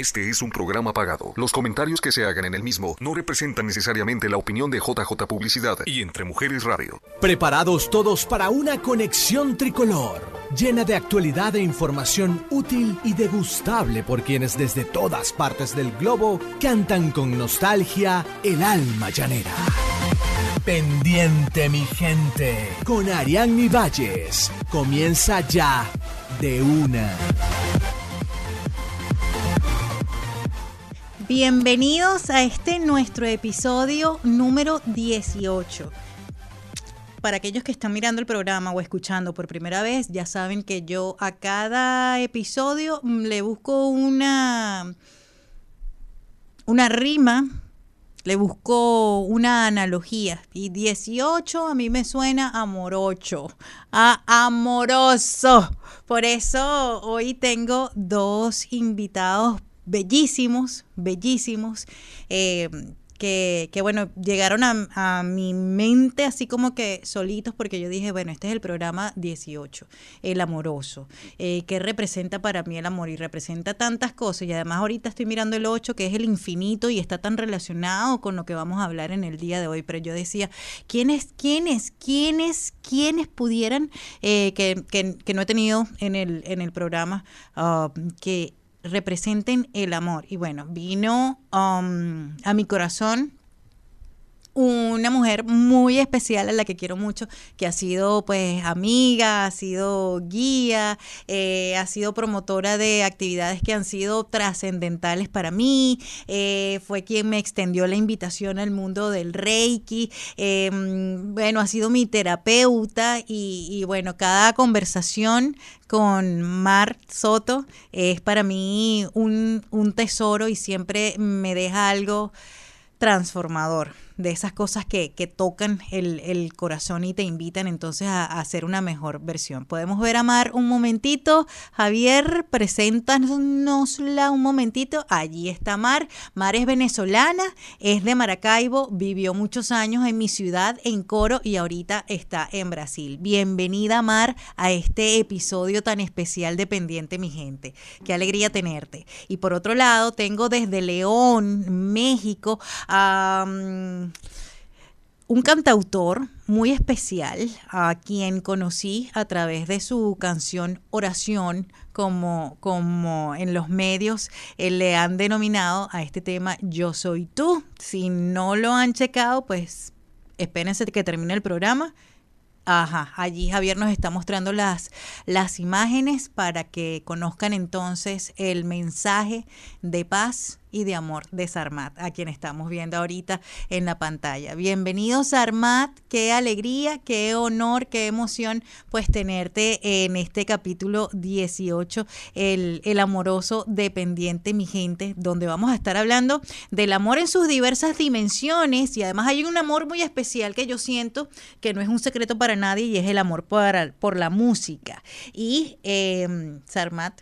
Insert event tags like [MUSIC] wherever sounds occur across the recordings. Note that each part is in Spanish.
Este es un programa pagado. Los comentarios que se hagan en el mismo no representan necesariamente la opinión de JJ Publicidad y Entre Mujeres Radio. Preparados todos para una conexión tricolor, llena de actualidad e información útil y degustable por quienes desde todas partes del globo cantan con nostalgia el alma llanera. Pendiente mi gente, con Ariadne Valles. Comienza ya de una. Bienvenidos a este nuestro episodio número 18. Para aquellos que están mirando el programa o escuchando por primera vez, ya saben que yo a cada episodio mm, le busco una una rima, le busco una analogía. Y 18 a mí me suena amorocho, a amoroso. Por eso hoy tengo dos invitados bellísimos, bellísimos, eh, que, que, bueno, llegaron a, mi mente así como que solitos porque yo dije, bueno, este es el programa 18, el amoroso, eh, que representa para mí el amor y representa tantas cosas. Y además ahorita estoy mirando el 8 que es el infinito y está tan relacionado con lo que vamos a hablar en el día de hoy, pero yo decía, ¿quiénes, quiénes, quiénes, quiénes pudieran, eh, que, que, que, no he tenido en el, en el programa, uh, que representen el amor. Y bueno, vino um, a mi corazón una mujer muy especial a la que quiero mucho, que ha sido pues amiga, ha sido guía, eh, ha sido promotora de actividades que han sido trascendentales para mí, eh, fue quien me extendió la invitación al mundo del Reiki, eh, bueno, ha sido mi terapeuta y, y bueno, cada conversación con Mar Soto es para mí un, un tesoro y siempre me deja algo transformador de esas cosas que, que tocan el, el, corazón y te invitan entonces a, hacer una mejor versión. Podemos ver a Mar un momentito. Javier, preséntanosla un momentito. Allí está Mar. Mar es venezolana, es de Maracaibo, vivió muchos años en mi ciudad, en Coro, y ahorita está en Brasil. Bienvenida, Mar, a este episodio tan especial de Pendiente, mi gente. Qué alegría tenerte. Y por otro lado, tengo desde León, México, a... Um, un cantautor muy especial a quien conocí a través de su canción Oración, como, como en los medios eh, le han denominado a este tema Yo Soy Tú. Si no lo han checado, pues espérense que termine el programa. Ajá, allí Javier nos está mostrando las, las imágenes para que conozcan entonces el mensaje de paz y de amor de Sarmat, a quien estamos viendo ahorita en la pantalla. Bienvenido Sarmat, qué alegría, qué honor, qué emoción pues tenerte en este capítulo 18, el, el amoroso dependiente, mi gente, donde vamos a estar hablando del amor en sus diversas dimensiones y además hay un amor muy especial que yo siento que no es un secreto para nadie y es el amor por, la música. Y eh, Sarmat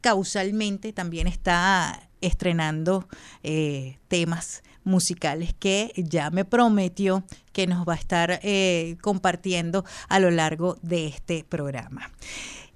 causalmente también está estrenando eh, temas musicales que ya me prometió que nos va a estar eh, compartiendo a lo largo de este programa.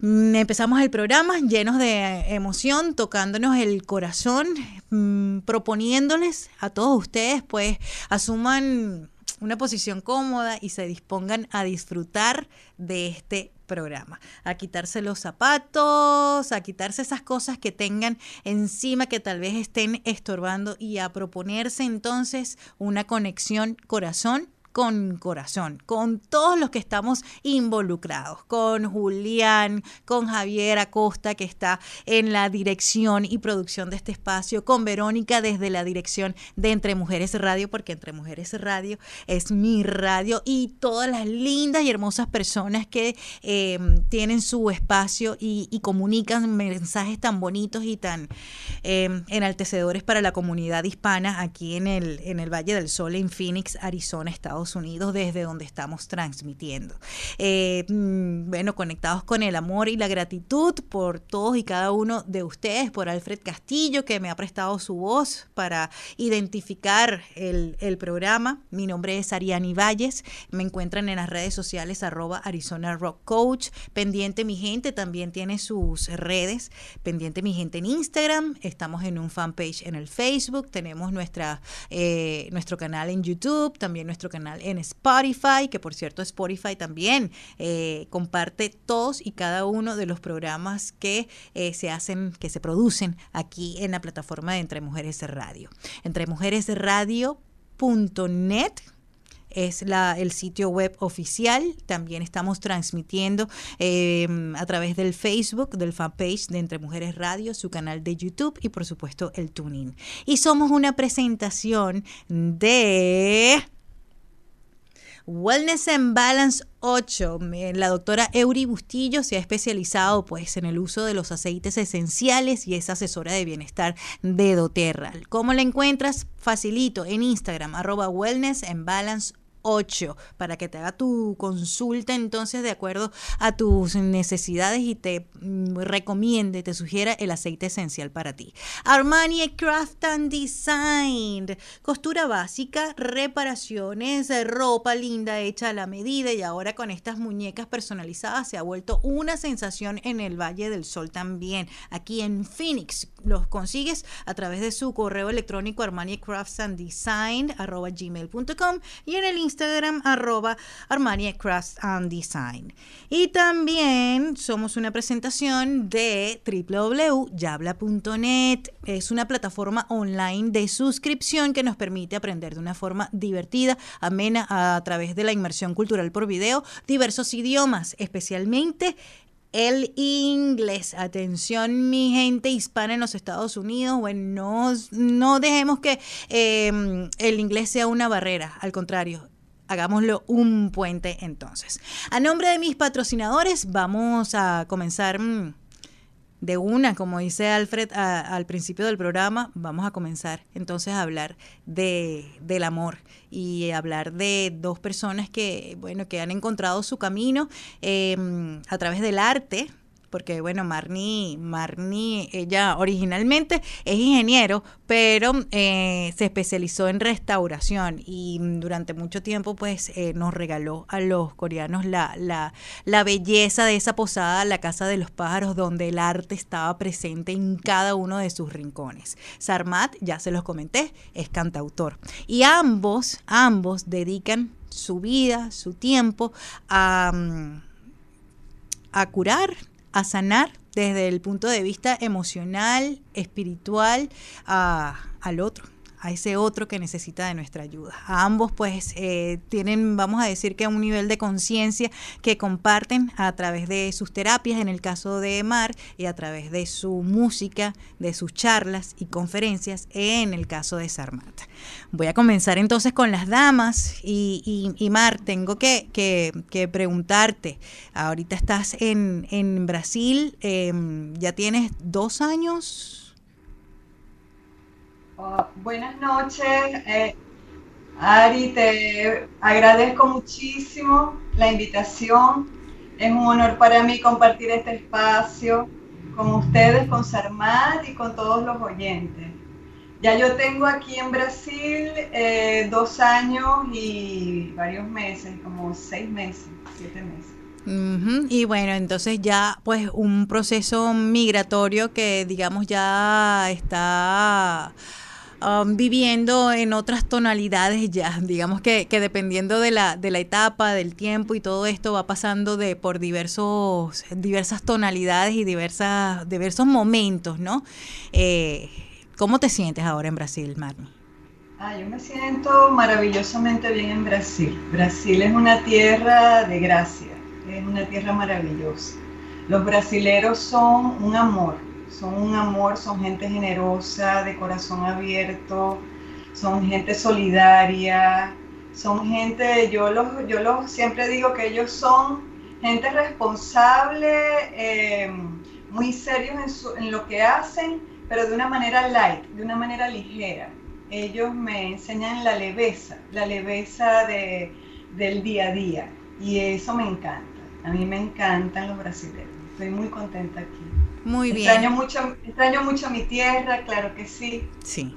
Mm, empezamos el programa llenos de emoción, tocándonos el corazón, mmm, proponiéndoles a todos ustedes, pues asuman una posición cómoda y se dispongan a disfrutar de este programa, a quitarse los zapatos, a quitarse esas cosas que tengan encima que tal vez estén estorbando y a proponerse entonces una conexión corazón con corazón, con todos los que estamos involucrados, con Julián, con Javier Acosta, que está en la dirección y producción de este espacio, con Verónica desde la dirección de Entre Mujeres Radio, porque Entre Mujeres Radio es mi radio, y todas las lindas y hermosas personas que eh, tienen su espacio y, comunican mensajes tan bonitos y tan eh, enaltecedores para la comunidad hispana aquí en el, en el Valle del Sol, en Phoenix, Arizona, Estados Unidos desde donde estamos transmitiendo. Eh, mm, bueno, conectados con el amor y la gratitud por todos y cada uno de ustedes, por Alfred Castillo, que me ha prestado su voz para identificar el, el programa. Mi nombre es Ariani Valles. Me encuentran en las redes sociales arroba Arizona Rock Coach. Pendiente mi gente, también tiene sus redes. Pendiente mi gente en Instagram. Estamos en un fanpage en el Facebook. Tenemos nuestra, eh, nuestro canal en YouTube, también nuestro canal en Spotify, que por cierto Spotify también eh, comparte todos y cada uno de los programas que eh, se hacen, que se producen aquí en la plataforma de Entre Mujeres Radio. Entre Mujeres Radio.net es la, el sitio web oficial. También estamos transmitiendo eh, a través del Facebook, del fanpage de Entre Mujeres Radio, su canal de YouTube y por supuesto el tuning. Y somos una presentación de... Wellness and Balance 8. La doctora Eury Bustillo se ha especializado pues en el uso de los aceites esenciales y es asesora de bienestar de doTERRA. ¿Cómo la encuentras? Facilito en Instagram, arroba Wellness and Balance 8 para que te haga tu consulta entonces de acuerdo a tus necesidades y te mm, recomiende, te sugiera el aceite esencial para ti. Armani Craft and Design, costura básica, reparaciones, ropa linda hecha a la medida y ahora con estas muñecas personalizadas se ha vuelto una sensación en el Valle del Sol también. Aquí en Phoenix los consigues a través de su correo electrónico armani crafts and design gmail.com y en el Instagram arroba Armani Crafts and Design. Y también somos una presentación de www.yabla.net. Es una plataforma online de suscripción que nos permite aprender de una forma divertida, amena a través de la inmersión cultural por video, diversos idiomas, especialmente el inglés. Atención, mi gente hispana en los Estados Unidos. Bueno, no, dejemos que em, el inglés sea una barrera. Al contrario, hagámoslo un puente entonces. A nombre de mis patrocinadores, vamos a comenzar mm, de una, como dice Alfred al principio del programa, vamos a comenzar entonces a hablar de, del amor y hablar de dos personas que, bueno, que han encontrado su camino em, a través del arte, porque bueno, Marni, Marni, ella originalmente es ingeniero, pero eh, se especializó en restauración y durante mucho tiempo pues eh, nos regaló a los coreanos la, la, la belleza de esa posada, la Casa de los Pájaros, donde el arte estaba presente en cada uno de sus rincones. Sarmat, ya se los comenté, es cantautor. Y ambos, ambos dedican su vida, su tiempo a, mm, a curar a sanar desde el punto de vista emocional, espiritual, al otro a ese otro que necesita de nuestra ayuda. A ambos pues eh, tienen, vamos a decir que un nivel de conciencia que comparten a través de sus terapias, en el caso de Mar, y a través de su música, de sus charlas y conferencias, en el caso de Sarmat. Voy a comenzar entonces con las damas y, Mar, tengo que, preguntarte, ahorita estás en, Brasil, em, ya tienes dos años Oh, buenas noches, eh, Ari, te agradezco muchísimo la invitación. Es un honor para mí compartir este espacio con ustedes, con Sarmat y con todos los oyentes. Ya yo tengo aquí en Brasil eh, dos años y varios meses, como seis meses, siete meses. Y bueno, entonces ya pues un proceso migratorio que digamos ya está Um, viviendo en otras tonalidades ya. Digamos que, dependiendo de la, de la etapa, del tiempo y todo esto va pasando de por diversos, diversas tonalidades y diversas, diversos momentos, ¿no? Eh, ¿Cómo te sientes ahora en Brasil, Marni? Ah, yo me siento maravillosamente bien en Brasil. Brasil es una tierra de gracia, es una tierra maravillosa. Los brasileros son un amor, son un amor, son gente generosa, de corazón abierto, son gente solidaria, son gente, yo los, yo los siempre digo que ellos son gente responsable, eh, muy serios en, en, lo que hacen, pero de una manera light, de una manera ligera. ellos me enseñan la leveza, la leveza de, del día a día. Y eso me encanta. A mí me encantan los brasileños. Estoy muy contenta aquí. Muy bien. Extraño mucho, extraño mucho mi tierra, claro que sí. Sí.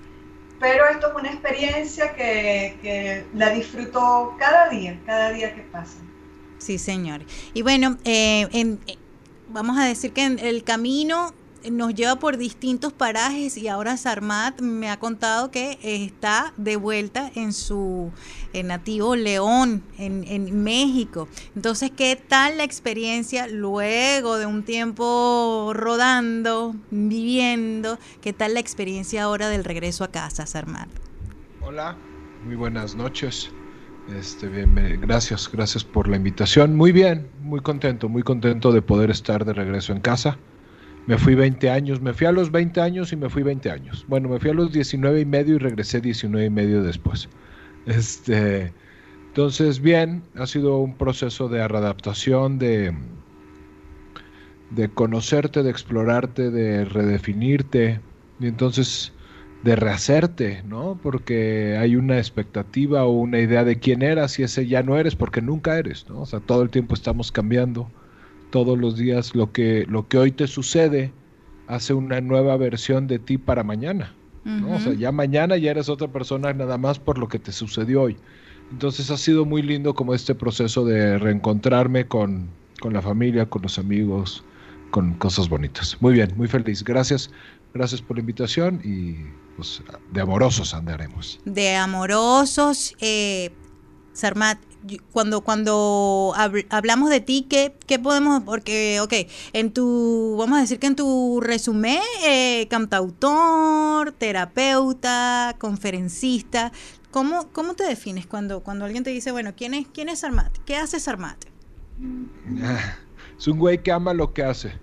Pero esto es una experiencia que, que la disfruto cada día, cada día que pasa. Sí, señor. Y bueno, eh, en, eh, vamos a decir que en el camino nos lleva por distintos parajes y ahora Sarmat me ha contado que está de vuelta en su nativo León, en, en, México. Entonces, ¿qué tal la experiencia luego de un tiempo rodando, viviendo? ¿Qué tal la experiencia ahora del regreso a casa, Sarmat? Hola, muy buenas noches. Este, bien, gracias, gracias por la invitación. Muy bien, muy contento, muy contento de poder estar de regreso en casa. Me fui 20 años, me fui a los 20 años y me fui 20 años. Bueno, me fui a los 19 y medio y regresé 19 y medio después. Este, entonces, bien, ha sido un proceso de readaptación, de, de conocerte, de explorarte, de redefinirte. Y entonces de rehacerte, ¿no? Porque hay una expectativa o una idea de quién eras y ese ya no eres porque nunca eres, ¿no? O sea, todo el tiempo estamos cambiando todos los días lo que, lo que hoy te sucede hace una nueva versión de ti para mañana. ¿no? O sea, ya mañana ya eres otra persona nada más por lo que te sucedió hoy. Entonces ha sido muy lindo como este proceso de reencontrarme con, con la familia, con los amigos, con cosas bonitas. Muy bien, muy feliz. Gracias, gracias por la invitación y pues de amorosos andaremos. De amorosos, eh, Sarmat, cuando, cuando hablamos de ti, ¿qué, ¿qué, podemos? Porque, ok, en tu, vamos a decir que en tu resumen, eh, cantautor, terapeuta, conferencista, ¿cómo, ¿cómo te defines cuando, cuando alguien te dice, bueno, ¿quién es, quién es Sarmat? ¿Qué hace Sarmat? [LAUGHS] Es un güey que ama lo que hace.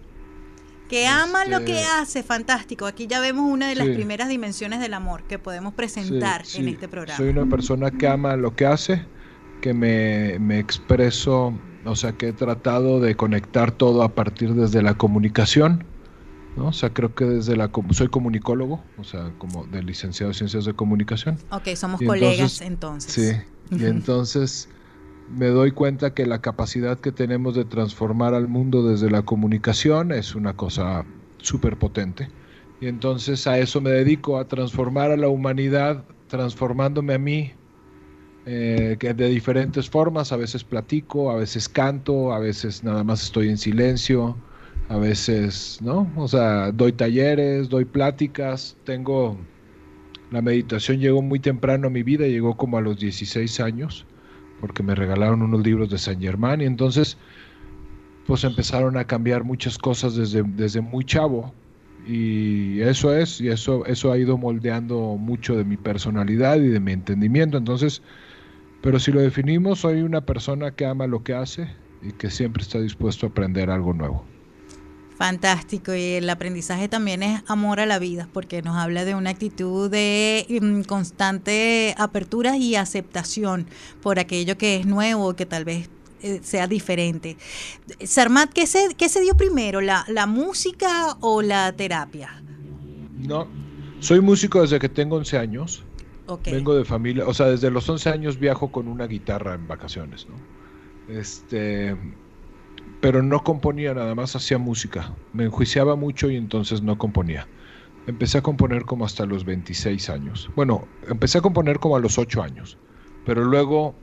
Que ama lo que este hace, fantástico. Aquí ya vemos una de las primeras dimensiones del amor que podemos presentar en este programa. Soy una persona que ama lo que hace que me, me expreso, o sea, que he tratado de conectar todo a partir desde la comunicación, ¿no? O sea, creo que desde la... Soy comunicólogo, o sea, como de licenciado en Ciencias de Comunicación. Ok, somos colegas entonces. Sí, y entonces me doy cuenta que la capacidad que tenemos de transformar al mundo desde la comunicación es una cosa súper potente. Y entonces a eso me dedico, a transformar a la humanidad, transformándome a mí eh, que de diferentes formas, a veces platico, a veces canto, a veces nada más estoy en silencio, a veces, ¿no? O sea, doy talleres, doy pláticas, tengo, la meditación llegó muy temprano a mi vida, llegó como a los 16 años, porque me regalaron unos libros de San Germán y entonces, pues empezaron a cambiar muchas cosas desde, desde muy chavo. Y eso es, y eso, eso ha ido moldeando mucho de mi personalidad y de mi entendimiento. Entonces, pero si lo definimos, soy una persona que ama lo que hace y que siempre está dispuesto a aprender algo nuevo. Fantástico, y el aprendizaje también es amor a la vida, porque nos habla de una actitud de mm, constante apertura y aceptación por aquello que es nuevo, que tal vez eh, sea diferente. Sarmat, ¿qué se, qué se dio primero, la, la música o la terapia? No, soy músico desde que tengo 11 años. Vengo de familia, o sea, desde los 11 años viajo con una guitarra en vacaciones, ¿no? Este, pero no componía, nada más hacía música. Me enjuiciaba mucho y entonces no componía. Empecé a componer como hasta los 26 años. Bueno, empecé a componer como a los 8 años, pero luego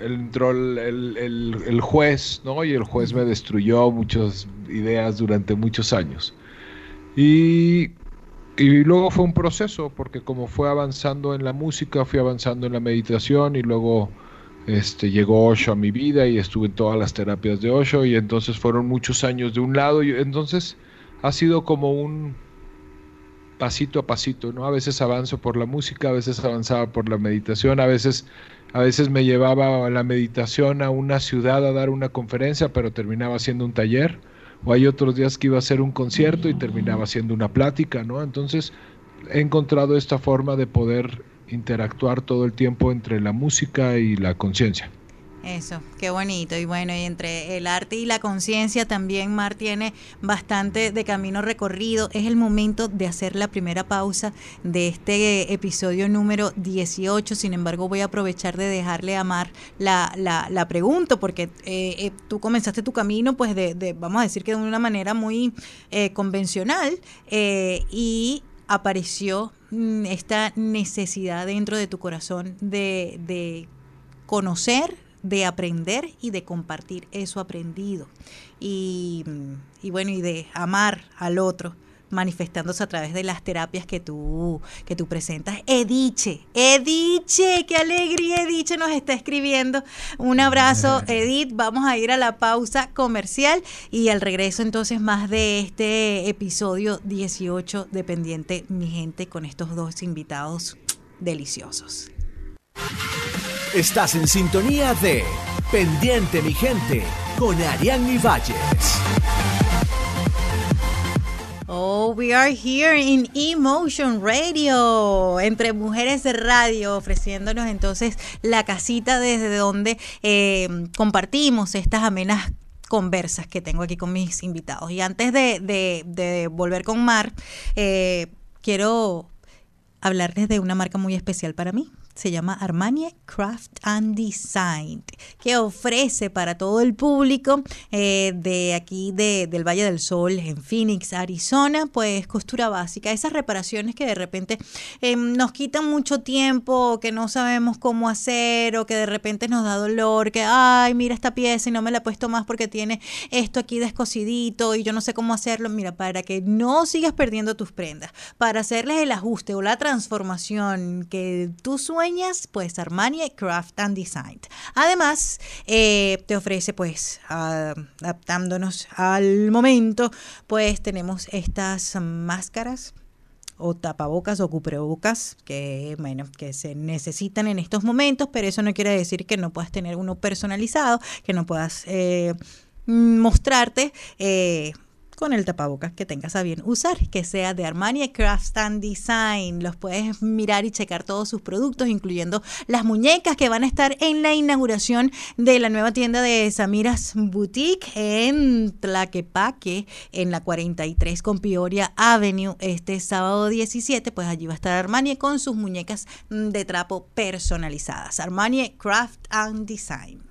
entró el, el, el, juez, ¿no? Y el juez me destruyó muchas ideas durante muchos años. Y y luego fue un proceso, porque como fue avanzando en la música, fui avanzando en la meditación y luego este, llegó Osho a mi vida y estuve en todas las terapias de Osho y entonces fueron muchos años de un lado y entonces ha sido como un pasito a pasito, ¿no? A veces avanzo por la música, a veces avanzaba por la meditación, a veces a veces me llevaba la meditación a una ciudad a dar una conferencia, pero terminaba haciendo un taller o hay otros días que iba a hacer un concierto y terminaba siendo una plática, ¿no? Entonces he encontrado esta forma de poder interactuar todo el tiempo entre la música y la conciencia. Eso, qué bonito. Y bueno, y entre el arte y la conciencia también Mar tiene bastante de camino recorrido. Es el momento de hacer la primera pausa de este episodio número 18. Sin embargo, voy a aprovechar de dejarle a Mar la, la, pregunta, porque eh, eh, tú comenzaste tu camino, pues, de, vamos a decir que de una manera muy eh, convencional y apareció mm, esta necesidad dentro de tu corazón de, de conocer de aprender y de compartir eso aprendido. Y, bueno, y de amar al otro manifestándose a través de las terapias que tú, que tú presentas. Ediche, Ediche, qué alegría Ediche nos está escribiendo. Un abrazo, Edith. Vamos a ir a la pausa comercial y al regreso entonces más de este episodio 18 dependiente, mi gente, con estos dos invitados deliciosos. Estás en sintonía de Pendiente mi gente con Ariadne Valles. Oh, we are here in Emotion Radio, entre mujeres de radio, ofreciéndonos entonces la casita desde donde eh, compartimos estas amenas conversas que tengo aquí con mis invitados. Y antes de, volver con Mar, eh, quiero hablarles de una marca muy especial para mí se llama Armani Craft and Design, que ofrece para todo el público eh, de aquí de, del Valle del Sol, en Phoenix, Arizona, pues costura básica, esas reparaciones que de repente em, nos quitan mucho tiempo, que no sabemos cómo hacer o que de repente nos da dolor, que, ay, mira esta pieza y no me la he puesto más porque tiene esto aquí descosidito y yo no sé cómo hacerlo. Mira, para que no sigas perdiendo tus prendas, para hacerles el ajuste o la transformación que tú sueñas, pues Armani Craft and Design. Además, eh, te ofrece, pues, adaptándonos al momento, pues tenemos estas máscaras o tapabocas o cubrebocas que bueno que se necesitan en estos momentos pero eso no quiere decir que no puedas tener uno personalizado que no puedas eh, mostrarte eh, con el tapabocas que tengas a bien usar, que sea de Armani Craft and Design. Los puedes mirar y checar todos sus productos, incluyendo las muñecas que van a estar en la inauguración de la nueva tienda de Samiras Boutique en Tlaquepaque, en la 43 con Peoria Avenue, este sábado 17. Pues allí va a estar Armani con sus muñecas de trapo personalizadas. Armani Craft and Design.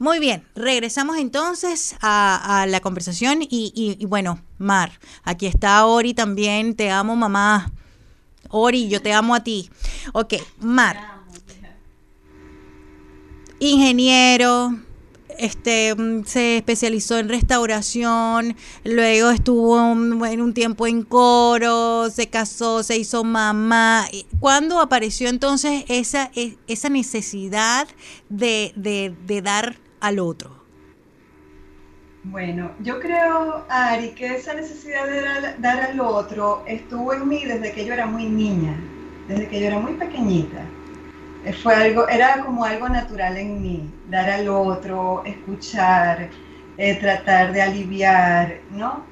Muy bien, regresamos entonces a, la conversación y, bueno, Mar, aquí está Ori también, te amo mamá. Ori, yo te amo a ti. Ok, Mar. Ingeniero, este, se especializó en restauración, luego estuvo en un tiempo en coro, se casó, se hizo mamá. ¿Cuándo apareció entonces esa, e, esa necesidad de, de, de dar al otro? Bueno, yo creo, Ari, que esa necesidad de dar, al otro estuvo en mí desde que yo era muy niña, desde que yo era muy pequeñita. Eh, fue algo, era como algo natural en mí, dar al otro, escuchar, eh, tratar de aliviar, ¿no?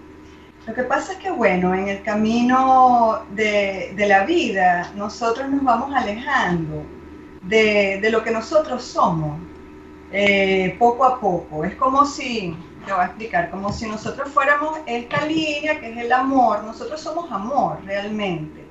Lo que pasa es que, bueno, en el camino de, la vida, nosotros nos vamos alejando de, de lo que nosotros somos. Eh, poco a poco. Es como si, te voy a explicar, como si nosotros fuéramos esta línea que es el amor, nosotros somos amor realmente.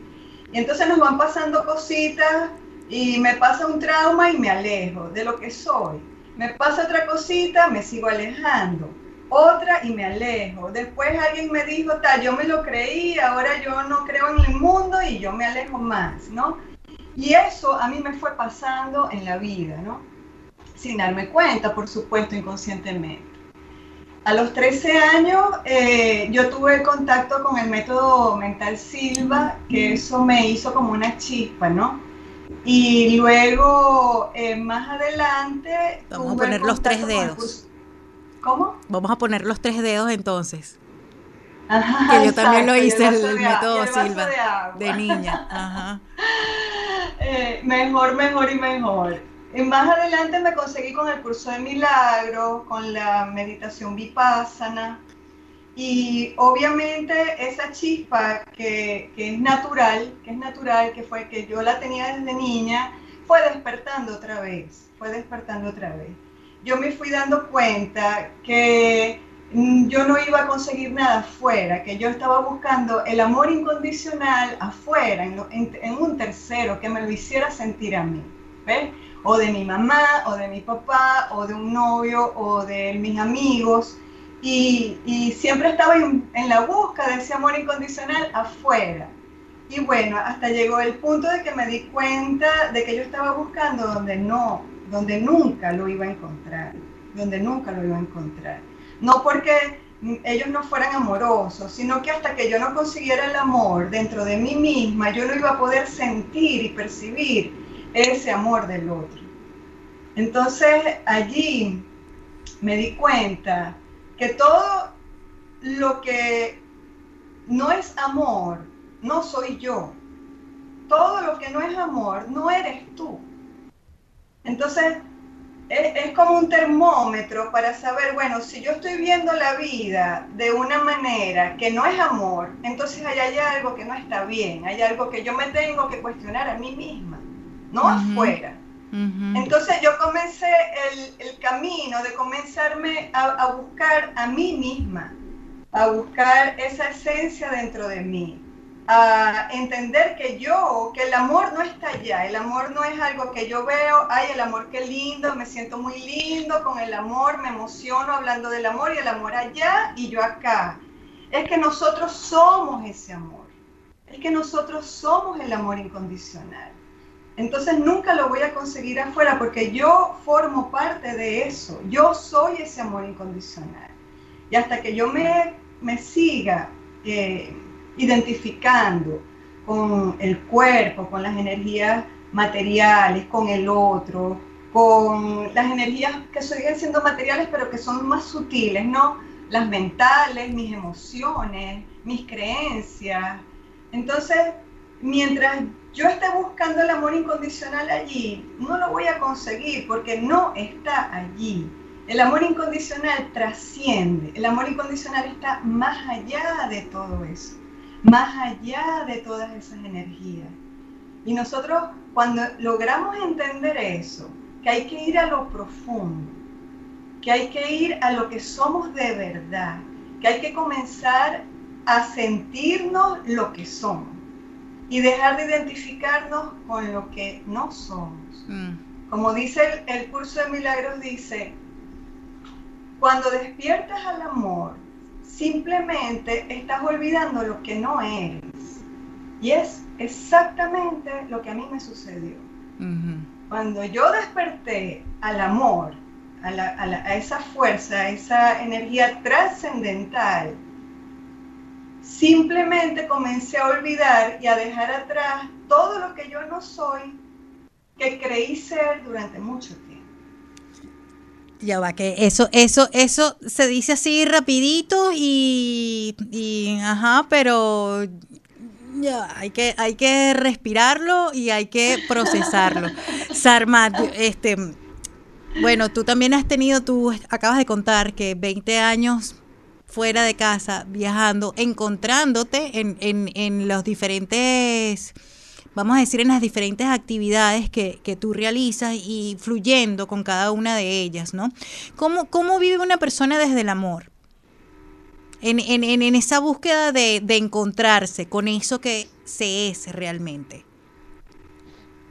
Y entonces nos van pasando cositas y me pasa un trauma y me alejo de lo que soy. Me pasa otra cosita, me sigo alejando. Otra y me alejo. Después alguien me dijo, tal, yo me lo creí, ahora yo no creo en el mundo y yo me alejo más, ¿no? Y eso a mí me fue pasando en la vida, ¿no? Sin darme cuenta, por supuesto, inconscientemente. A los 13 años eh, yo tuve contacto con el método mental Silva, que eso me hizo como una chispa, ¿no? Y luego, eh, más adelante... Vamos a poner los tres dedos. ¿Cómo? Vamos a poner los tres dedos entonces. que yo también lo hice, el, método Silva, de, niña. Ajá. [LAUGHS] Eh, mejor, mejor y mejor. Más adelante me conseguí con el curso de milagros, con la meditación vipassana. Y obviamente esa chispa que, es natural, que es natural, que fue que yo la tenía desde niña, fue despertando otra vez, fue despertando otra vez. Yo me fui dando cuenta que mm, yo no iba a conseguir nada afuera, que yo estaba buscando el amor incondicional afuera, en, un tercero, que me lo hiciera sentir a mí. ¿ves? O de mi mamá, o de mi papá, o de un novio, o de mis amigos. Y, siempre estaba en, en la búsqueda de ese amor incondicional afuera. Y bueno, hasta llegó el punto de que me di cuenta de que yo estaba buscando donde no, donde nunca lo iba a encontrar, donde nunca lo iba a encontrar. No porque ellos no fueran amorosos, sino que hasta que yo no consiguiera el amor dentro de mí misma, yo no iba a poder sentir y percibir ese amor del otro. Entonces allí me di cuenta que todo lo que no es amor, no soy yo. Todo lo que no es amor, no eres tú. Entonces, es, como un termómetro para saber, bueno, si yo estoy viendo la vida de una manera que no es amor, entonces hay, algo que no está bien, hay algo que yo me tengo que cuestionar a mí misma, no afuera. Entonces yo comencé el, camino de comenzarme a buscar a mí misma, a buscar esa esencia dentro de mí, a entender que yo, que el amor no está allá, el amor no es algo que yo veo, ay, el amor qué lindo, me siento muy lindo con el amor, me emociono hablando del amor y el amor allá y yo acá. Es que nosotros somos ese amor, es que nosotros somos el amor incondicional. Entonces nunca lo voy a conseguir afuera porque yo formo parte de eso, yo soy ese amor incondicional. Y hasta que yo me, me siga... Eh, identificando con el cuerpo, con las energías materiales, con el otro, con las energías que siguen siendo materiales pero que son más sutiles, ¿no? Las mentales, mis emociones, mis creencias. Entonces, mientras yo esté buscando el amor incondicional allí, no lo voy a conseguir porque no está allí. El amor incondicional trasciende, el amor incondicional está más allá de todo eso más allá de todas esas energías. Y nosotros cuando logramos entender eso, que hay que ir a lo profundo, que hay que ir a lo que somos de verdad, que hay que comenzar a sentirnos lo que somos y dejar de identificarnos con lo que no somos. Mm. Como dice el, el curso de milagros, dice, cuando despiertas al amor, simplemente estás olvidando lo que no eres. Y es exactamente lo que a mí me sucedió. Cuando yo desperté al amor, a, esa fuerza, a esa energía trascendental, simplemente comencé a olvidar y a dejar atrás todo lo que yo no soy, que creí ser durante mucho tiempo. Ya va, que eso, eso, eso se dice así rapidito y, y ajá, pero ya, hay que, hay que respirarlo y hay que procesarlo. [LAUGHS] Sarmat, este, bueno, tú también has tenido, tú acabas de contar que 20 años fuera de casa, viajando, encontrándote en, en, en los diferentes vamos a decir, en las diferentes actividades que, tú realizas y fluyendo con cada una de ellas, ¿no? ¿Cómo, cómo vive una persona desde el amor? En, esa búsqueda de, encontrarse con eso que se es realmente.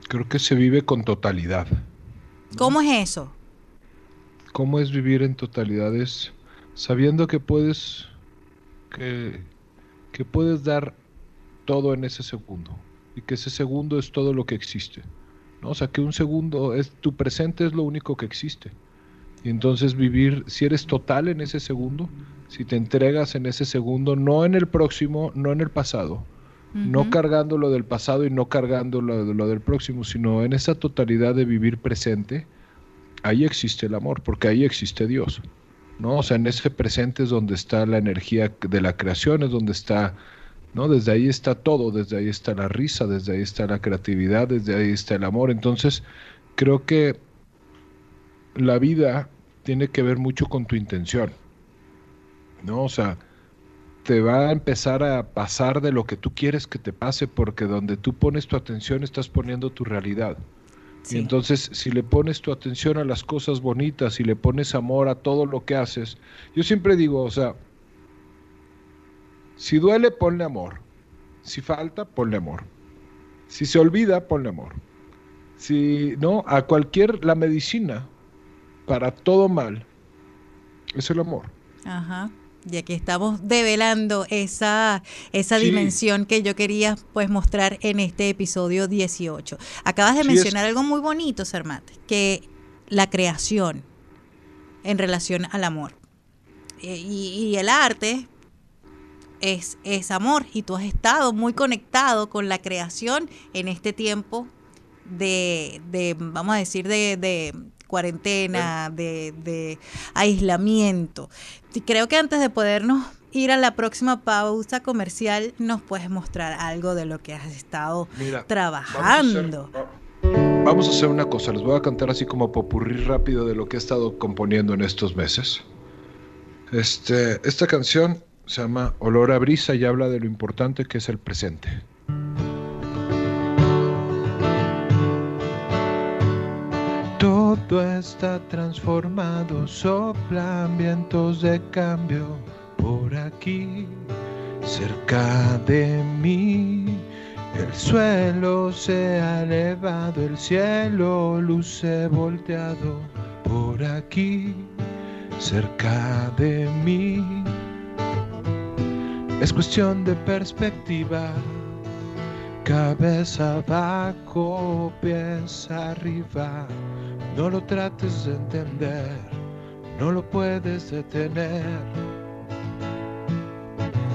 Creo que se vive con totalidad. ¿Cómo es eso? ¿Cómo es vivir en totalidad? Sabiendo que puedes, que, que puedes dar todo en ese segundo y que ese segundo es todo lo que existe. ¿no? O sea, que un segundo es tu presente es lo único que existe. Y entonces vivir, si eres total en ese segundo, si te entregas en ese segundo, no en el próximo, no en el pasado, no cargando lo del pasado y no cargando lo, lo del próximo, sino en esa totalidad de vivir presente, ahí existe el amor, porque ahí existe Dios. ¿No? O sea, en ese presente es donde está la energía de la creación, es donde está ¿no? Desde ahí está todo, desde ahí está la risa, desde ahí está la creatividad, desde ahí está el amor. Entonces, creo que la vida tiene que ver mucho con tu intención, ¿no? O sea, te va a empezar a pasar de lo que tú quieres que te pase, porque donde tú pones tu atención estás poniendo tu realidad. Y entonces, si le pones tu atención a las cosas bonitas, y le pones amor a todo lo que haces, yo siempre digo, o sea, si duele, ponle amor. Si falta, ponle amor. Si se olvida, ponle amor. Si no, a cualquier, la medicina para todo mal es el amor. Ajá. Ya que estamos develando esa, esa dimensión que yo quería pues mostrar en este episodio 18. Acabas de mencionar algo muy bonito, Sermate, que la creación en relación al amor. Eh, y, el arte es, es, amor y tú has estado muy conectado con la creación en este tiempo de, de vamos a decir, de, cuarentena, de, aislamiento. Y creo que antes de podernos ir a la próxima pausa comercial, nos puedes mostrar algo de lo que has estado trabajando. Vamos a, hacer, una cosa, les voy a cantar así como popurrí rápido de lo que he estado componiendo en estos meses. Este, esta canción se llama Olor a brisa y habla de lo importante que es el presente. Todo está transformado, soplan vientos de cambio por aquí, cerca de mí. El suelo se ha elevado, el cielo luce volteado por aquí, cerca de mí. Es cuestión de perspectiva Cabeza abajo, pies arriba, no lo trates de entender, no lo puedes detener.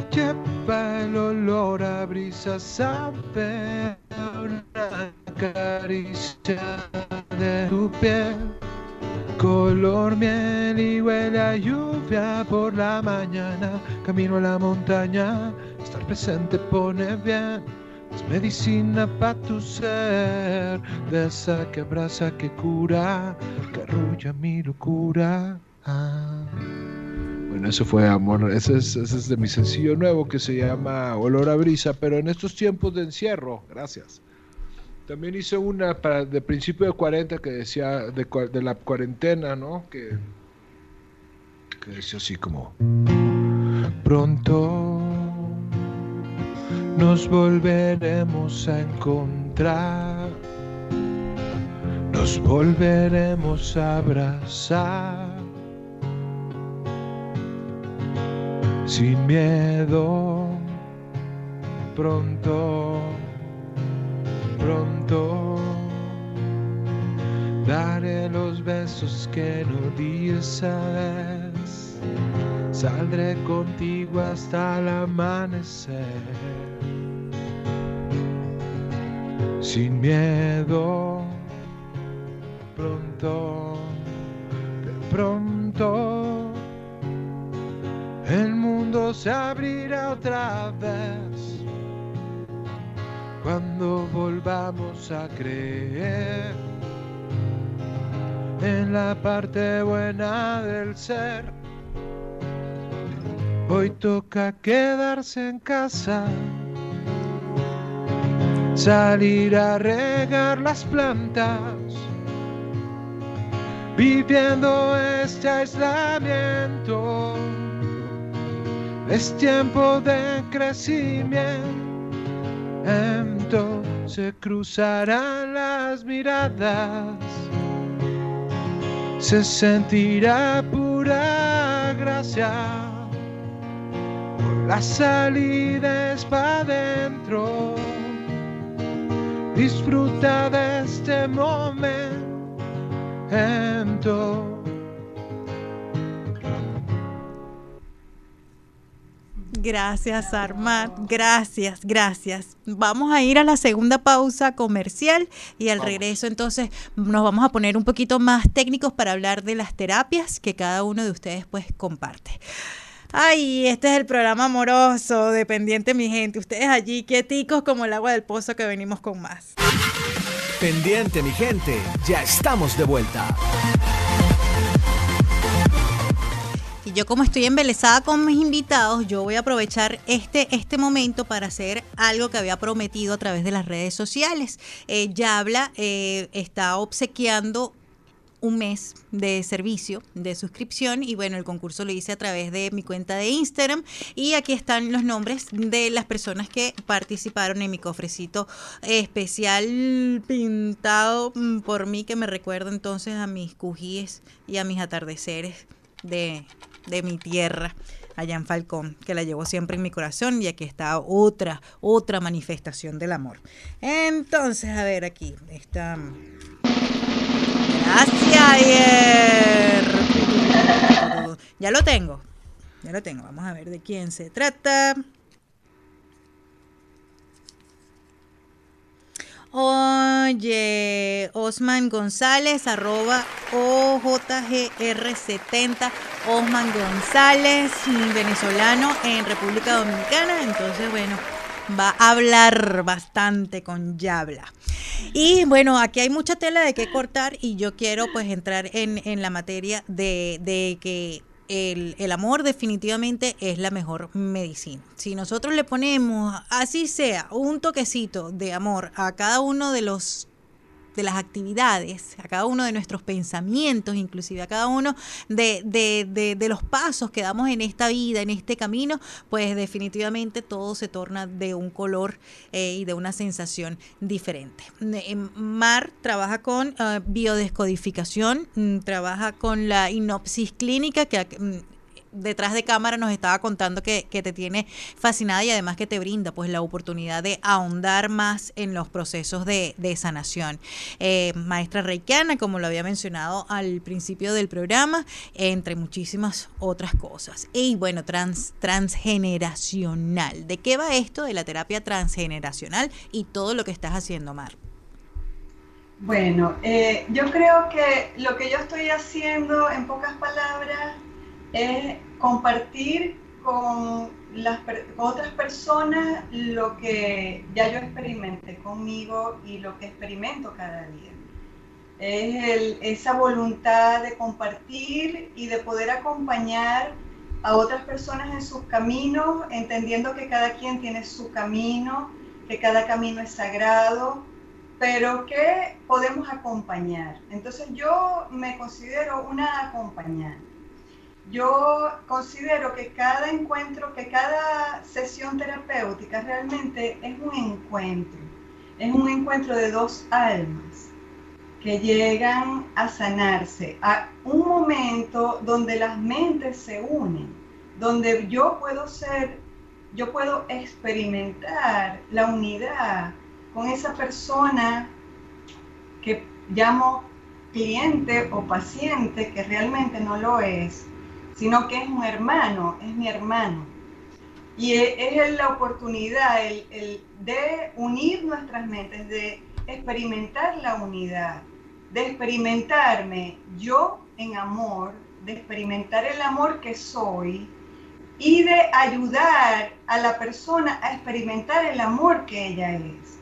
Lleva el olor a brisa, sabe una caricia de tu piel, color miel y huele a lluvia por la mañana, camino a la montaña, estar presente pone bien es medicina para tu ser, de esa que abraza, que cura, que arrulla mi locura. Ah. Bueno, eso fue amor. Ese es, de mi sencillo nuevo que se llama Olor a Brisa, pero en estos tiempos de encierro, gracias. También hice una para de principio de 40 que decía de, de la cuarentena, ¿no? Que decía así como pronto nos volveremos a encontrar, nos volveremos a abrazar. Sin miedo, pronto, pronto, daré los besos que no di esa vez. Saldré contigo hasta el amanecer sin miedo, pronto, de pronto, el mundo se abrirá otra vez cuando volvamos a creer en la parte buena del ser. Hoy toca quedarse en casa salir a regar las plantas, viviendo este aislamiento. Es tiempo de crecimiento, se cruzarán las miradas, se sentirá pura gracia. La salida es para adentro disfruta de este momento. Gracias, Armad. Gracias, gracias. Vamos a ir a la segunda pausa comercial y al regreso entonces nos vamos a poner un poquito más técnicos para hablar de las terapias que cada uno de ustedes pues comparte. Ay, este es el programa amoroso, dependiente mi gente. Ustedes allí quieticos como el agua del pozo que venimos con más. Pendiente mi gente, ya estamos de vuelta. Y yo como estoy embelesada con mis invitados, yo voy a aprovechar este, este momento para hacer algo que había prometido a través de las redes sociales. Eh, Yabla eh, está obsequiando un mes de servicio, de suscripción y bueno, el concurso lo hice a través de mi cuenta de Instagram y aquí están los nombres de las personas que participaron en mi cofrecito especial pintado mm, por mí que me recuerda entonces a mis cujíes y a mis atardeceres de, de mi tierra allá en Falcón, que la llevo siempre en mi corazón y aquí está otra, otra manifestación del amor. Entonces, a ver aquí, está... Gracias, ayer. Ya lo tengo. Ya lo tengo. Vamos a ver de quién se trata. Oye, Osman González, arroba OJGR70, Osman González, venezolano en República Dominicana. Entonces, bueno, va a hablar bastante con Yabla. Y bueno, aquí hay mucha tela de qué cortar y yo quiero pues entrar en, en la materia de, de que el, el, amor definitivamente es la mejor medicina. Si nosotros le ponemos, así sea, un toquecito de amor a cada uno de los de las actividades, a cada uno de nuestros pensamientos, inclusive a cada uno de, de, de, los pasos que damos en esta vida, en este camino, pues definitivamente todo se torna de un color eh, y de una sensación diferente. Eh, Mar trabaja con uh, biodescodificación, mm, trabaja con la inopsis clínica, que mm, detrás de cámara nos estaba contando que, te tiene fascinada y además que te brinda pues la oportunidad de ahondar más en los procesos de, sanación. Eh, maestra Reikiana, como lo había mencionado al principio del programa, entre muchísimas otras cosas. Y bueno, trans, transgeneracional. ¿De qué va esto de la terapia transgeneracional y todo lo que estás haciendo, Mar? Bueno, eh, yo creo que lo que yo estoy haciendo, en pocas palabras, es compartir con, las, otras personas lo que ya yo experimenté conmigo y lo que experimento cada día. Es esa voluntad de compartir y de poder acompañar a otras personas en sus caminos, entendiendo que cada quien tiene su camino, que cada camino es sagrado, pero que podemos acompañar. Entonces yo me considero una acompañante yo considero que cada encuentro, que cada sesión terapéutica realmente es un encuentro, es un encuentro de dos almas que llegan a sanarse, a un momento donde las mentes se unen, donde yo puedo ser, yo puedo experimentar la unidad con esa persona que llamo cliente o paciente, que realmente no lo es, sino que es un hermano, es mi hermano. Y e, es la oportunidad el, de unir nuestras mentes, de experimentar la unidad, de experimentarme yo en amor, de experimentar el amor que soy y de ayudar a la persona a experimentar el amor que ella es.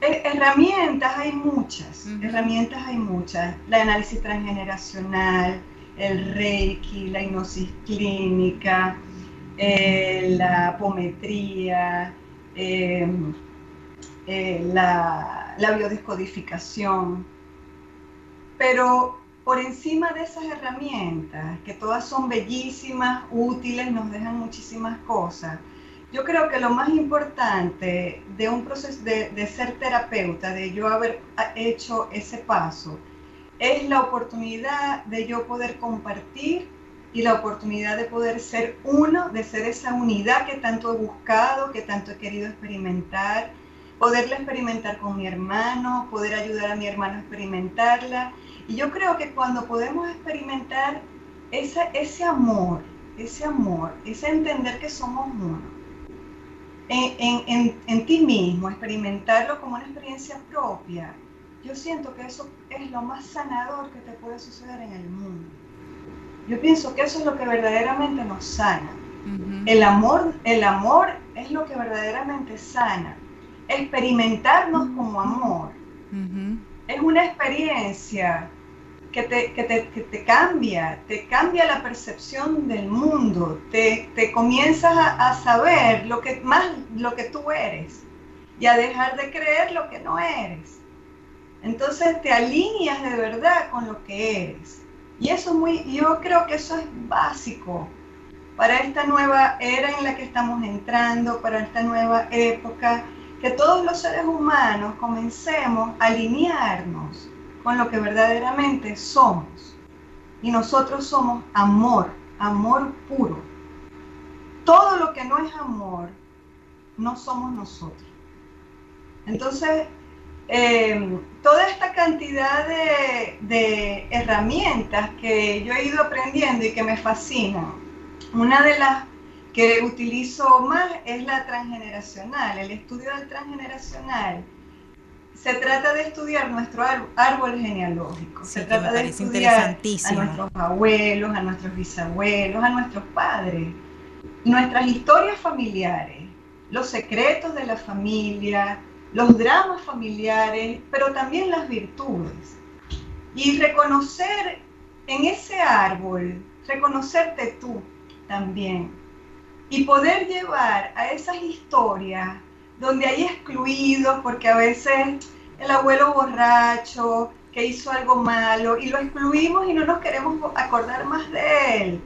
E, herramientas hay muchas, herramientas hay muchas. La análisis transgeneracional, el reiki, la hipnosis clínica, eh, la apometría, em, eh, la, la biodescodificación. Pero por encima de esas herramientas, que todas son bellísimas, útiles, nos dejan muchísimas cosas, yo creo que lo más importante de un proceso de, de, ser terapeuta, de yo haber hecho ese paso, es la oportunidad de yo poder compartir y la oportunidad de poder ser uno, de ser esa unidad que tanto he buscado, que tanto he querido experimentar, poderla experimentar con mi hermano, poder ayudar a mi hermano a experimentarla. Y yo creo que cuando podemos experimentar ese amor, ese amor, ese entender que somos uno, en, en ti mismo, experimentarlo como una experiencia propia, yo siento que eso es lo más sanador que te puede suceder en el mundo. Yo pienso que eso es lo que verdaderamente nos sana. El amor, el amor es lo que verdaderamente sana. Experimentarnos como amor es una experiencia que te, que te, que te cambia, te cambia la percepción del mundo, te, te comienzas a, a, saber lo que, más lo que tú eres y a dejar de creer lo que no eres. Entonces te alineas de verdad con lo que eres. Y eso muy, yo creo que eso es básico para esta nueva era en la que estamos entrando, para esta nueva época, que todos los seres humanos comencemos a alinearnos con lo que verdaderamente somos. Y nosotros somos amor, amor puro. Todo lo que no es amor, no somos nosotros. Entonces, eh, toda esta cantidad de, de, herramientas que yo he ido aprendiendo y que me fascinan, una de las que utilizo más es la transgeneracional, el estudio del transgeneracional. Se trata de estudiar nuestro árbol genealógico. se trata de estudiar a nuestros abuelos, a nuestros bisabuelos, a nuestros padres, nuestras historias familiares, los secretos de la familia, los dramas familiares, pero también las virtudes. Y reconocer en ese árbol, reconocerte tú también. Y poder llevar a esas historias donde hay excluidos, porque a veces el abuelo borracho que hizo algo malo y lo excluimos y no nos queremos acordar más de él.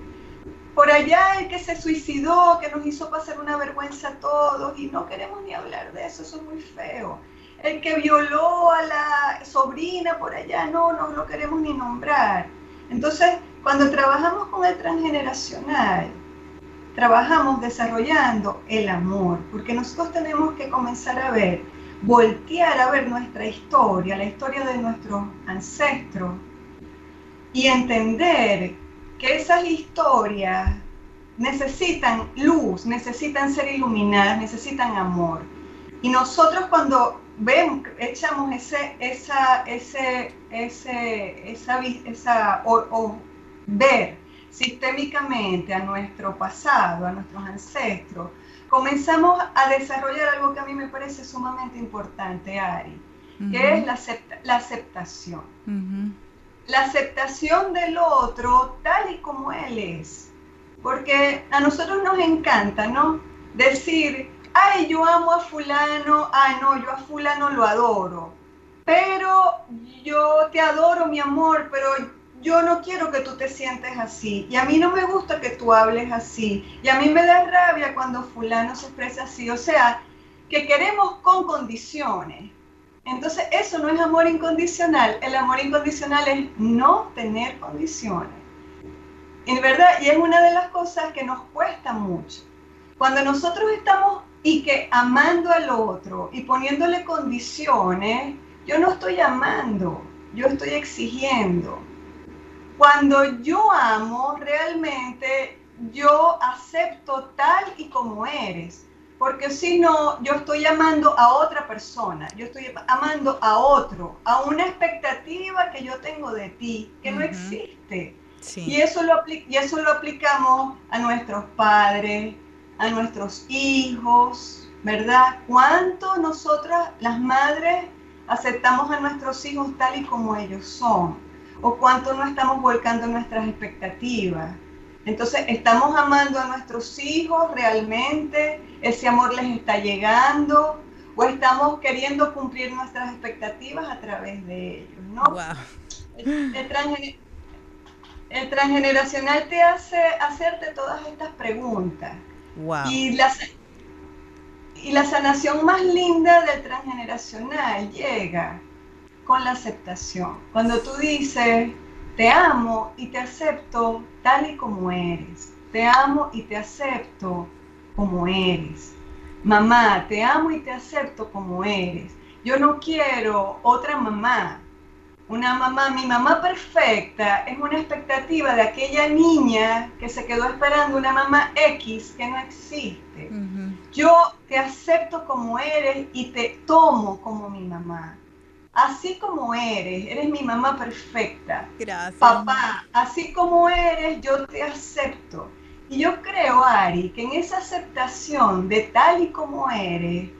Por allá el que se suicidó, que nos hizo pasar una vergüenza a todos y no queremos ni hablar de eso, eso es muy feo. El que violó a la sobrina por allá, no, no lo queremos ni nombrar. Entonces, cuando trabajamos con el transgeneracional, trabajamos desarrollando el amor, porque nosotros tenemos que comenzar a ver, voltear a ver nuestra historia, la historia de nuestros ancestros, y entender que esas historias necesitan luz, necesitan ser iluminadas, necesitan amor. Y nosotros cuando vemos, echamos ese, esa, ese, ese, esa, esa o ver sistémicamente a nuestro pasado, a nuestros ancestros, comenzamos a desarrollar algo que a mí me parece sumamente importante, Ari, que es la, la aceptación. La aceptación del otro tal y como él es. Porque a nosotros nos encanta, ¿no? Decir, ay, yo amo a fulano, ay, no, yo a fulano lo adoro. Pero yo te adoro, mi amor, pero yo no quiero que tú te sientes así, y a mí no me gusta que tú hables así, y a mí me da rabia cuando fulano se expresa así, o sea, que queremos con condiciones. Entonces eso no es amor incondicional, el amor incondicional es no tener condiciones. En verdad, y es una de las cosas que nos cuesta mucho. Cuando nosotros estamos y que amando al otro y poniéndole condiciones, yo no estoy amando, yo estoy exigiendo. Cuando yo amo, realmente yo acepto tal y como eres. Porque si no, yo estoy amando a otra persona, yo estoy amando a otro, a una expectativa que yo tengo de ti, que no existe. Y, eso lo y eso lo aplicamos a nuestros padres, a nuestros hijos, ¿verdad? ¿Cuánto nosotras, las madres, aceptamos a nuestros hijos tal y como ellos son? o cuánto no estamos volcando nuestras expectativas. Entonces, ¿estamos amando a nuestros hijos realmente? ¿Ese amor les está llegando? ¿O estamos queriendo cumplir nuestras expectativas a través de ellos? ¿no? El, transgeneracional te hace hacerte todas estas preguntas. Y, la, y la sanación más linda del transgeneracional llega con la aceptación. Cuando tú dices, te amo y te acepto tal y como eres. Te amo y te acepto como eres. Mamá, te amo y te acepto como eres. Yo no quiero otra mamá. Una mamá, mi mamá perfecta es una expectativa de aquella niña que se quedó esperando una mamá X que no existe. Yo te acepto como eres y te tomo como mi mamá así como eres, eres mi mamá perfecta. Gracias. Papá, así como eres, yo te acepto. Y yo creo, Ari, que en esa aceptación de tal y como eres,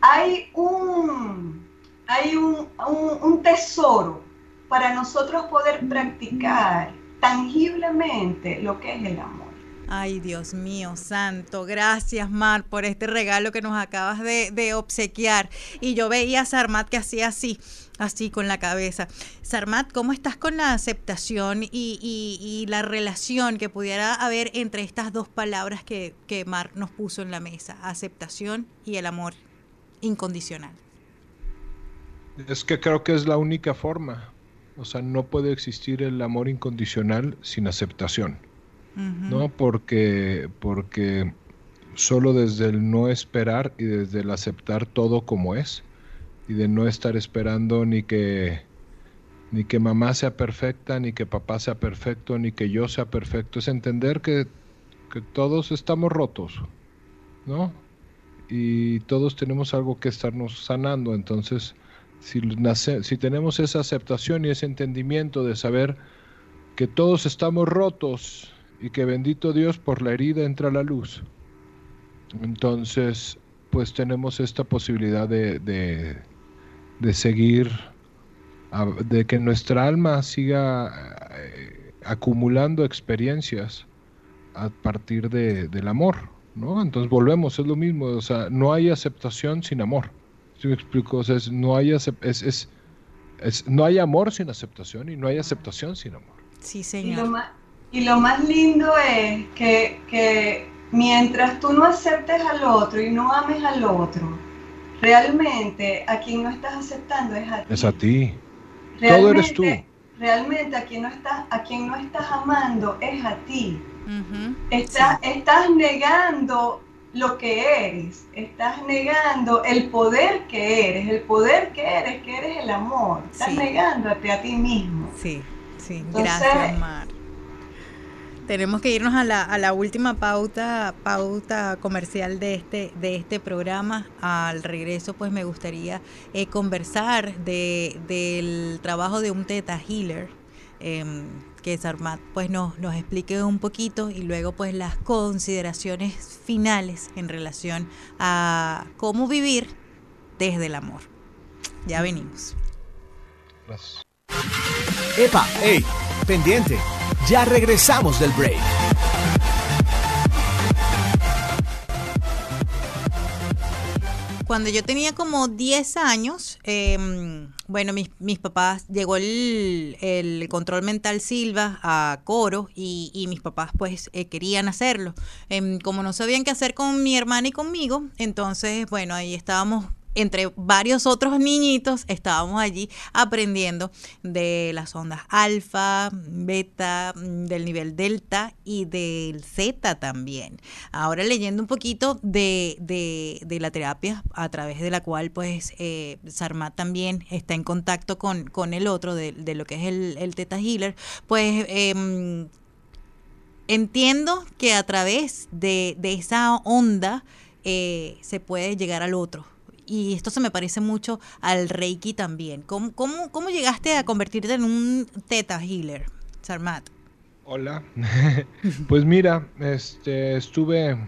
hay un, hay un, tesoro para nosotros poder practicar tangiblemente lo que es el amor. Ay, Dios mío, santo. Gracias, Mar, por este regalo que nos acabas de, obsequiar. Y yo veía a Sarmat que hacía así, así con la cabeza. Sarmat, ¿cómo estás con la aceptación y, la relación que pudiera haber entre estas dos palabras que, que Mar nos puso en la mesa? Aceptación y el amor incondicional. Es que creo que es la única forma. O sea, no puede existir el amor incondicional sin aceptación. ¿No? Porque, porque solo desde el no esperar y desde el aceptar todo como es y de no estar esperando ni que ni que mamá sea perfecta, ni que papá sea perfecto, ni que yo sea perfecto, es entender que, que todos estamos rotos, ¿no? Y todos tenemos algo que estarnos sanando, entonces si, si tenemos esa aceptación y ese entendimiento de saber que todos estamos rotos y que bendito Dios por la herida entra la luz. Entonces, pues tenemos esta posibilidad de, de, seguir, de que nuestra alma siga eh, acumulando experiencias a partir de, del amor, ¿no? Entonces volvemos, es lo mismo, o sea, no hay aceptación sin amor. ¿Sí me explico? O sea, no, hay es, es, es, no hay amor sin aceptación y no hay aceptación sin amor. Sí, señor. Y lo más lindo es que, mientras tú no aceptes al otro y no ames al otro, realmente a quien no estás aceptando es a ti. Es a ti. Todo eres tú. Realmente a quien no estás, a quien no estás amando es a ti. estás, estás negando lo que eres, estás negando el poder que eres, el poder que eres, que eres el amor, estás negándote a ti mismo. Sí, sí, gracias, Mar. Tenemos que irnos a la, última pauta, pauta comercial de este, este programa. Al regreso, pues me gustaría eh, conversar de, del trabajo de un Teta Healer. Em, que Sarmat pues nos, nos explique un poquito y luego pues las consideraciones finales en relación a cómo vivir desde el amor. Ya venimos. Gracias. Epa, hey, pendiente. Ya regresamos del break. Cuando yo tenía como 10 años, em, bueno, mis, mis, papás, llegó el, el, control mental Silva a coro y, mis papás pues eh, querían hacerlo. Em, como no sabían qué hacer con mi hermana y conmigo, entonces, bueno, ahí estábamos entre varios otros niñitos, estábamos allí aprendiendo de las ondas alfa, beta, del nivel delta y del zeta también. Ahora leyendo un poquito de, de, la terapia a través de la cual pues eh, Sarmat también está en contacto con, con el otro, de, lo que es el, el Theta Healer, pues... Em, entiendo que a través de, esa onda eh, se puede llegar al otro, y esto se me parece mucho al Reiki también. ¿Cómo, cómo, llegaste a convertirte en un Theta Healer, Sarmat? Hola. [LAUGHS] pues mira, este, estuve,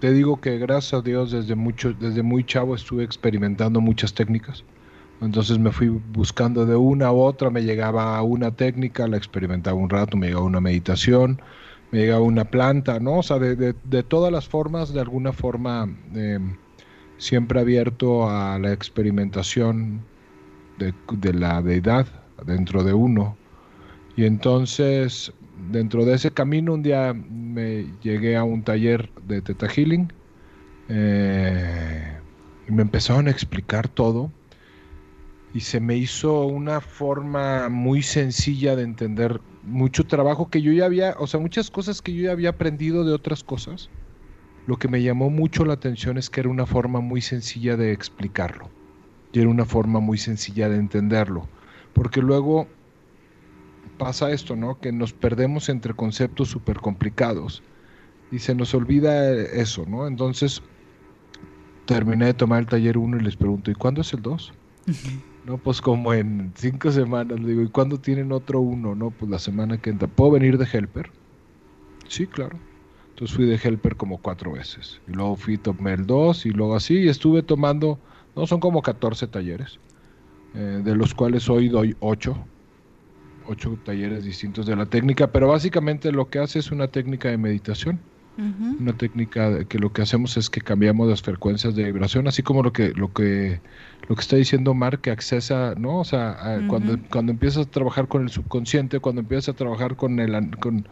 te digo que gracias a Dios desde, mucho, desde muy chavo estuve experimentando muchas técnicas. Entonces me fui buscando de una u otra, me llegaba a una técnica, la experimentaba un rato, me llegaba una meditación, me llegaba una planta, ¿no? O sea, de, de, todas las formas, de alguna forma... Eh, siempre abierto a la experimentación de, la deidad dentro de uno. Y entonces, dentro de ese camino, un día me llegué a un taller de Teta Healing eh, y me empezaron a explicar todo. Y se me hizo una forma muy sencilla de entender mucho trabajo que yo ya había, o sea, muchas cosas que yo ya había aprendido de otras cosas lo que me llamó mucho la atención es que era una forma muy sencilla de explicarlo. Y era una forma muy sencilla de entenderlo. Porque luego pasa esto, ¿no? Que nos perdemos entre conceptos súper complicados. Y se nos olvida eso, ¿no? Entonces terminé de tomar el taller 1 y les pregunto, ¿y cuándo es el 2? No, pues como en cinco semanas. Le digo, ¿y cuándo tienen otro uno? No, pues la semana que entra. ¿Puedo venir de helper? Sí, claro. Entonces fui de helper como cuatro veces. Y luego fui, tomé el 2 y luego así. Y estuve tomando, no, son como 14 talleres, eh, de los cuales hoy doy 8. ocho talleres distintos de la técnica, pero básicamente lo que hace es una técnica de meditación. Una técnica que lo que hacemos es que cambiamos las frecuencias de vibración, así como lo que lo que lo que está diciendo Mark que accesa, ¿no? O sea, cuando cuando empiezas a trabajar con el subconsciente, cuando empiezas a trabajar con el con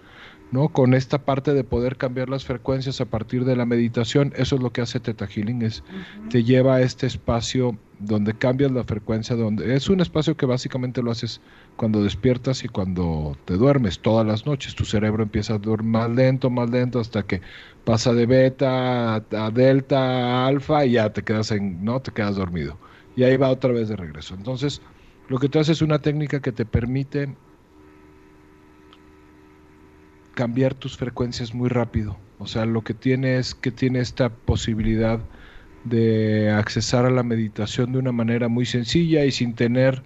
¿no? Con esta parte de poder cambiar las frecuencias a partir de la meditación, eso es lo que hace Theta Healing, es, te lleva a este espacio donde cambias la frecuencia, donde es un espacio que básicamente lo haces cuando despiertas y cuando te duermes todas las noches. Tu cerebro empieza a dormir más lento, más lento, hasta que pasa de beta a, delta, a alfa y ya te quedas en, no, te quedas dormido. Y ahí va otra vez de regreso. Entonces, lo que te hace es una técnica que te permite cambiar tus frecuencias muy rápido. O sea, lo que tiene es que tiene esta posibilidad de accesar a la meditación de una manera muy sencilla y sin tener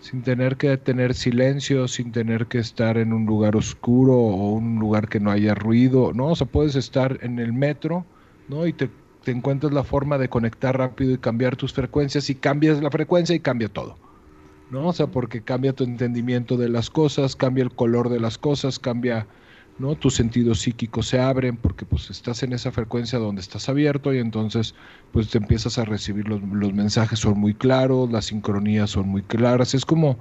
sin tener que tener silencio, sin tener que estar en un lugar oscuro o un lugar que no haya ruido, ¿no? O sea, puedes estar en el metro, ¿no? Y te, te encuentras la forma de conectar rápido y cambiar tus frecuencias y cambias la frecuencia y cambia todo. ¿No? O sea, porque cambia tu entendimiento de las cosas, cambia el color de las cosas, cambia ¿no? Tus sentidos psíquicos se abren porque pues estás en esa frecuencia donde estás abierto y entonces pues te empiezas a recibir los, mensajes son muy claros, las sincronías son muy claras, es como,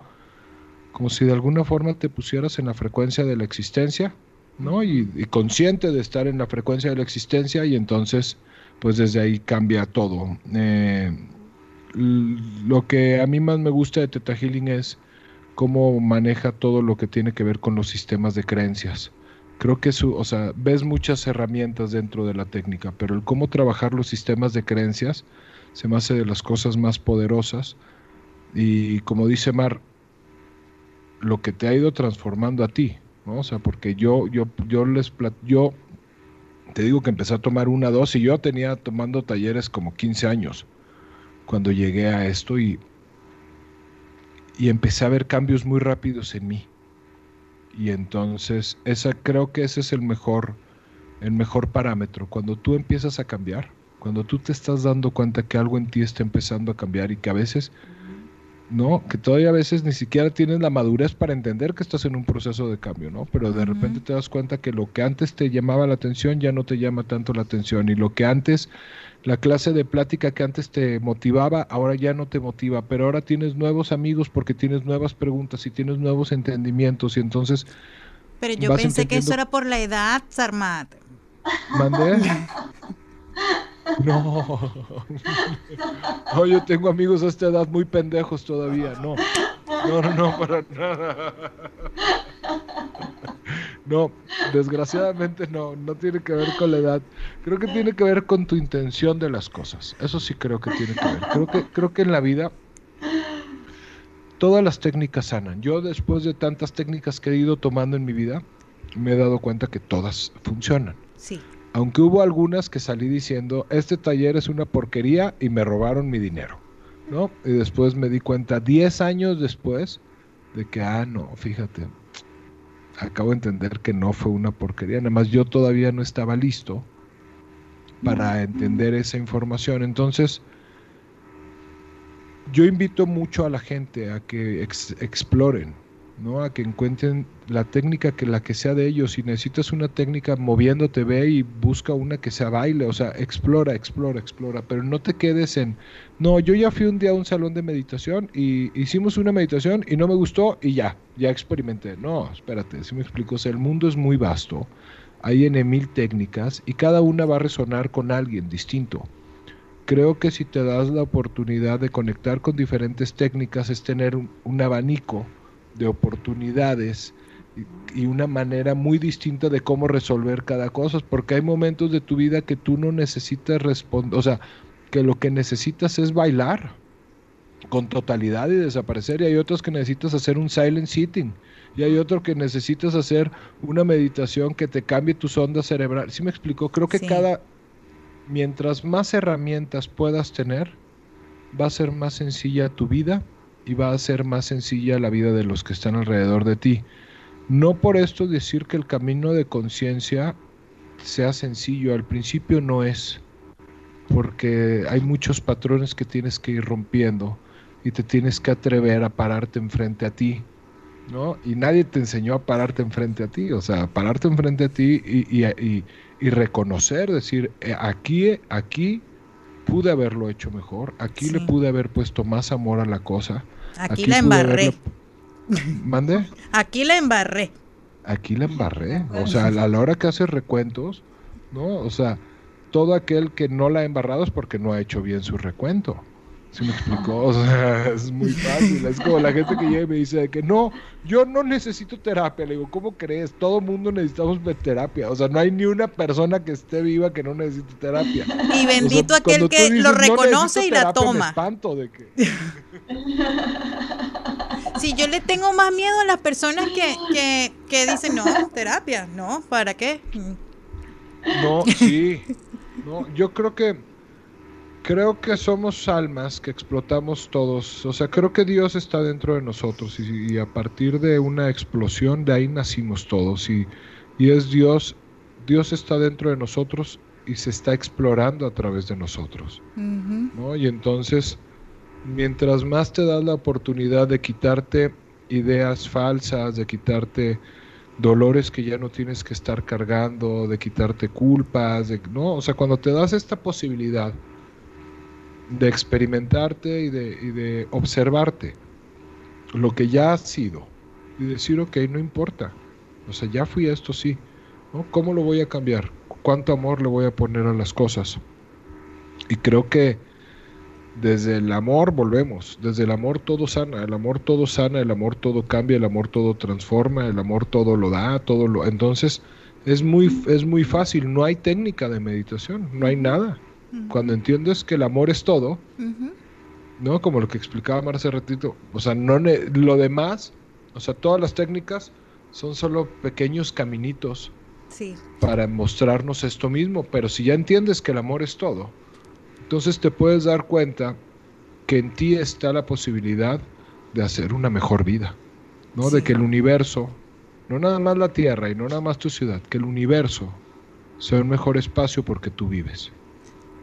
como si de alguna forma te pusieras en la frecuencia de la existencia, ¿no? Y, consciente de estar en la frecuencia de la existencia y entonces pues desde ahí cambia todo. Eh, lo que a mí más me gusta de Teta Healing es cómo maneja todo lo que tiene que ver con los sistemas de creencias creo que su, o sea, ves muchas herramientas dentro de la técnica, pero el cómo trabajar los sistemas de creencias se me hace de las cosas más poderosas y como dice Mar, lo que te ha ido transformando a ti, ¿no? O sea, porque yo, yo, yo les yo te digo que empecé a tomar una, dos y yo tenía tomando talleres como 15 años cuando llegué a esto y, y empecé a ver cambios muy rápidos en mí y entonces esa creo que ese es el mejor el mejor parámetro. Cuando tú empiezas a cambiar cuando tú te estás dando cuenta que algo en ti está empezando a cambiar y que a veces no que todavía a veces ni siquiera tienes la madurez para entender que estás en un proceso de cambio no pero de repente te das cuenta que lo que antes te llamaba la atención ya no te llama tanto la atención y lo que antes la clase de plática que antes te motivaba, ahora ya no te motiva, pero ahora tienes nuevos amigos porque tienes nuevas preguntas y tienes nuevos entendimientos y entonces... Pero yo pensé que eso era por la edad, Sarmat. ¿Mandé? [LAUGHS] No. no, yo tengo amigos a esta edad muy pendejos todavía, no. No, no, no, para nada. No, desgraciadamente no, no tiene que ver con la edad. Creo que tiene que ver con tu intención de las cosas. Eso sí creo que tiene que ver. Creo que, creo que en la vida todas las técnicas sanan. Yo después de tantas técnicas que he ido tomando en mi vida, me he dado cuenta que todas funcionan. Sí. Aunque hubo algunas que salí diciendo, este taller es una porquería y me robaron mi dinero. ¿no? Y después me di cuenta, 10 años después, de que, ah, no, fíjate, acabo de entender que no fue una porquería, nada más yo todavía no estaba listo para entender esa información. Entonces, yo invito mucho a la gente a que exploren, ¿no? A que encuentren la técnica que la que sea de ellos. Si necesitas una técnica moviéndote, ve y busca una que sea baile, o sea, explora, explora, explora, pero no te quedes en, no, yo ya fui un día a un salón de meditación y hicimos una meditación y no me gustó y ya, ya experimenté. No, espérate, si me explico, o sea, el mundo es muy vasto, hay en mil técnicas y cada una va a resonar con alguien distinto. Creo que si te das la oportunidad de conectar con diferentes técnicas es tener un abanico de oportunidades y, una manera muy distinta de cómo resolver cada cosa, porque hay momentos de tu vida que tú no necesitas responder, o sea, que lo que necesitas es bailar con totalidad y desaparecer, y hay otros que necesitas hacer un silent sitting, y hay otro que necesitas hacer una meditación que te cambie tus ondas cerebrales. ¿Sí me explico? Creo que cada, mientras más herramientas puedas tener, va a ser más sencilla tu vida y va a ser más sencilla la vida de los que están alrededor de ti. No por esto decir que el camino de conciencia sea sencillo, al principio no es, porque hay muchos patrones que tienes que ir rompiendo y te tienes que atrever a pararte enfrente a ti ¿no? Y nadie te enseñó a pararte enfrente a ti, o sea, pararte enfrente a ti y, y, y, reconocer, decir, eh, aquí, aquí pude haberlo hecho mejor, aquí le pude haber puesto más amor a la cosa. Aquí, la embarré. ¿Mande? Aquí la embarré. Aquí la embarré. O sea, a la hora que haces recuentos, ¿no? O sea, todo aquel que no la ha embarrado es porque no ha hecho bien su recuento. ¿Sí me explicó? O sea, [LAUGHS] es muy fácil. Es como la gente que llega y me dice que no, yo no necesito terapia. Le digo, ¿cómo crees? Todo mundo necesitamos terapia. O sea, no hay ni una persona que esté viva que no necesite terapia. Y bendito aquel que lo reconoce y la toma. Me espanto de que... Sí, yo le tengo más miedo a las personas que, que, que dicen, no, terapia, no, ¿para qué? No, sí. No, yo creo que creo que somos almas que explotamos todos. O sea, creo que Dios está dentro de nosotros y, a partir de una explosión de ahí nacimos todos y, y, es Dios. Dios está dentro de nosotros y se está explorando a través de nosotros. ¿no? Y entonces, mientras más te das la oportunidad de quitarte ideas falsas, de quitarte dolores que ya no tienes que estar cargando, de quitarte culpas, de, ¿no? O sea, cuando te das esta posibilidad de experimentarte y de, y de observarte lo que ya has sido y decir, ok, no importa, o sea, ya fui esto, sí, ¿no? ¿Cómo lo voy a cambiar? ¿Cuánto amor le voy a poner a las cosas? Y creo que desde el amor volvemos, desde el amor todo sana, el amor todo sana, el amor todo cambia, el amor todo transforma, el amor todo lo da, todo lo... Entonces es muy, es muy fácil, no hay técnica de meditación, no hay nada. Cuando entiendes que el amor es todo, ¿no? Como lo que explicaba Marce ratito, o sea, no lo demás, o sea, todas las técnicas son solo pequeños caminitos para mostrarnos esto mismo, pero si ya entiendes que el amor es todo, entonces te puedes dar cuenta que en ti está la posibilidad de hacer una mejor vida, ¿no? De que el universo, no nada más la Tierra y no nada más tu ciudad, que el universo sea un mejor espacio porque tú vives.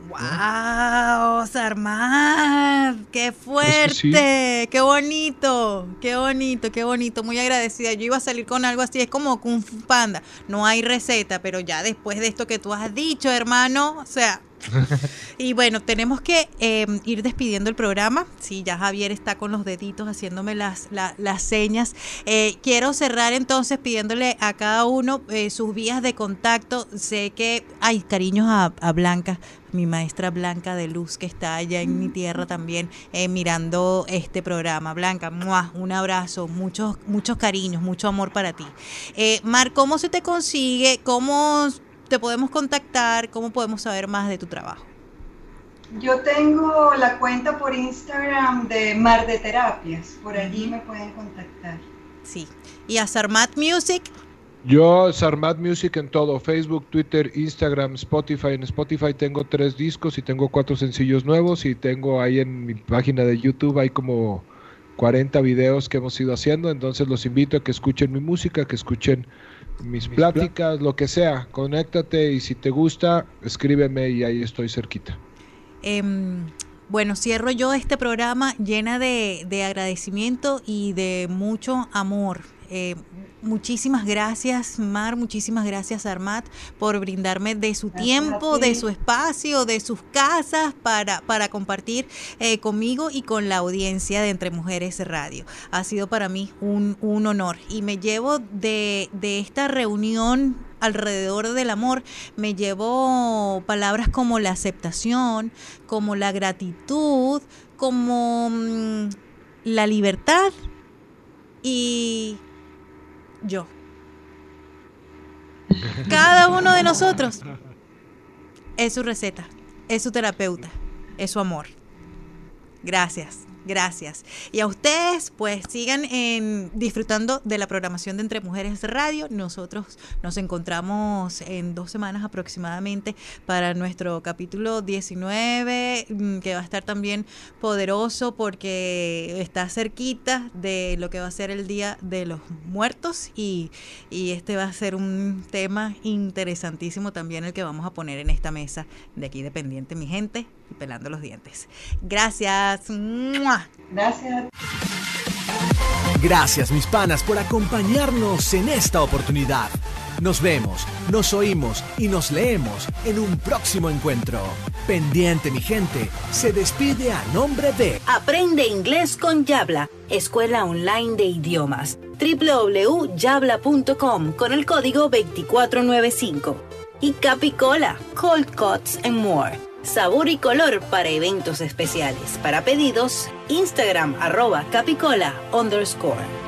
¡Wow! Sarmad, ¡Qué fuerte! ¡Qué bonito! ¡Qué bonito! ¡Qué bonito! Muy agradecida. Yo iba a salir con algo así, es como Kung Fu Panda. No hay receta, pero ya después de esto que tú has dicho, hermano, o sea, [LAUGHS] y bueno, tenemos que em, ir despidiendo el programa. Sí, ya Javier está con los deditos haciéndome las, las señas. Eh, quiero cerrar entonces pidiéndole a cada uno eh, sus vías de contacto. Sé que hay cariños a, Blanca, mi maestra Blanca de Luz, que está allá en mi tierra también eh, mirando este programa. Blanca, un abrazo, muchos, muchos cariños, mucho amor para ti. Mar, ¿cómo se te consigue? ¿Cómo te podemos contactar? ¿Cómo podemos saber más de tu trabajo? Yo tengo la cuenta por Instagram de Mar de Terapias. Por allí me pueden contactar. Sí. ¿Y a Sarmat Music? Yo, Sarmat Music en todo, Facebook, Twitter, Instagram, Spotify. En Spotify tengo tres discos y tengo cuatro sencillos nuevos y tengo ahí en mi página de YouTube, hay como 40 videos que hemos ido haciendo. Entonces los invito a que escuchen mi música, que escuchen mis, pláticas, lo que sea, conéctate y si te gusta, escríbeme y ahí estoy cerquita. Em, bueno, cierro yo este programa llena de, de agradecimiento y de mucho amor. Eh, muchísimas gracias, Mar, muchísimas gracias, Armat, por brindarme de su tiempo, de su espacio, de sus casas para, para compartir eh, conmigo y con la audiencia de Entre Mujeres Radio. Ha sido para mí un, honor y me llevo de, de esta reunión alrededor del amor, me llevo palabras como la aceptación, como la gratitud, como mm, la libertad y yo. Cada uno de nosotros es su receta, es su terapeuta, es su amor. Gracias. Gracias. Y a ustedes, pues sigan en, disfrutando de la programación de Entre Mujeres Radio. Nosotros nos encontramos en dos semanas aproximadamente para nuestro capítulo 19, mm, que va a estar también poderoso porque está cerquita de lo que va a ser el Día de los Muertos y, y este va a ser un tema interesantísimo también el que vamos a poner en esta mesa de aquí dependiente, mi gente, y pelando los dientes. Gracias. Gracias. Gracias mis panas por acompañarnos en esta oportunidad. Nos vemos, nos oímos y nos leemos en un próximo encuentro. Pendiente mi gente, se despide a nombre de Aprende inglés con Yabla, escuela online de idiomas. www.yabla.com con el código 2495. Y Capicola, Cold Cuts and More. Sabor y color para eventos especiales. Para pedidos, Instagram arroba capicola underscore.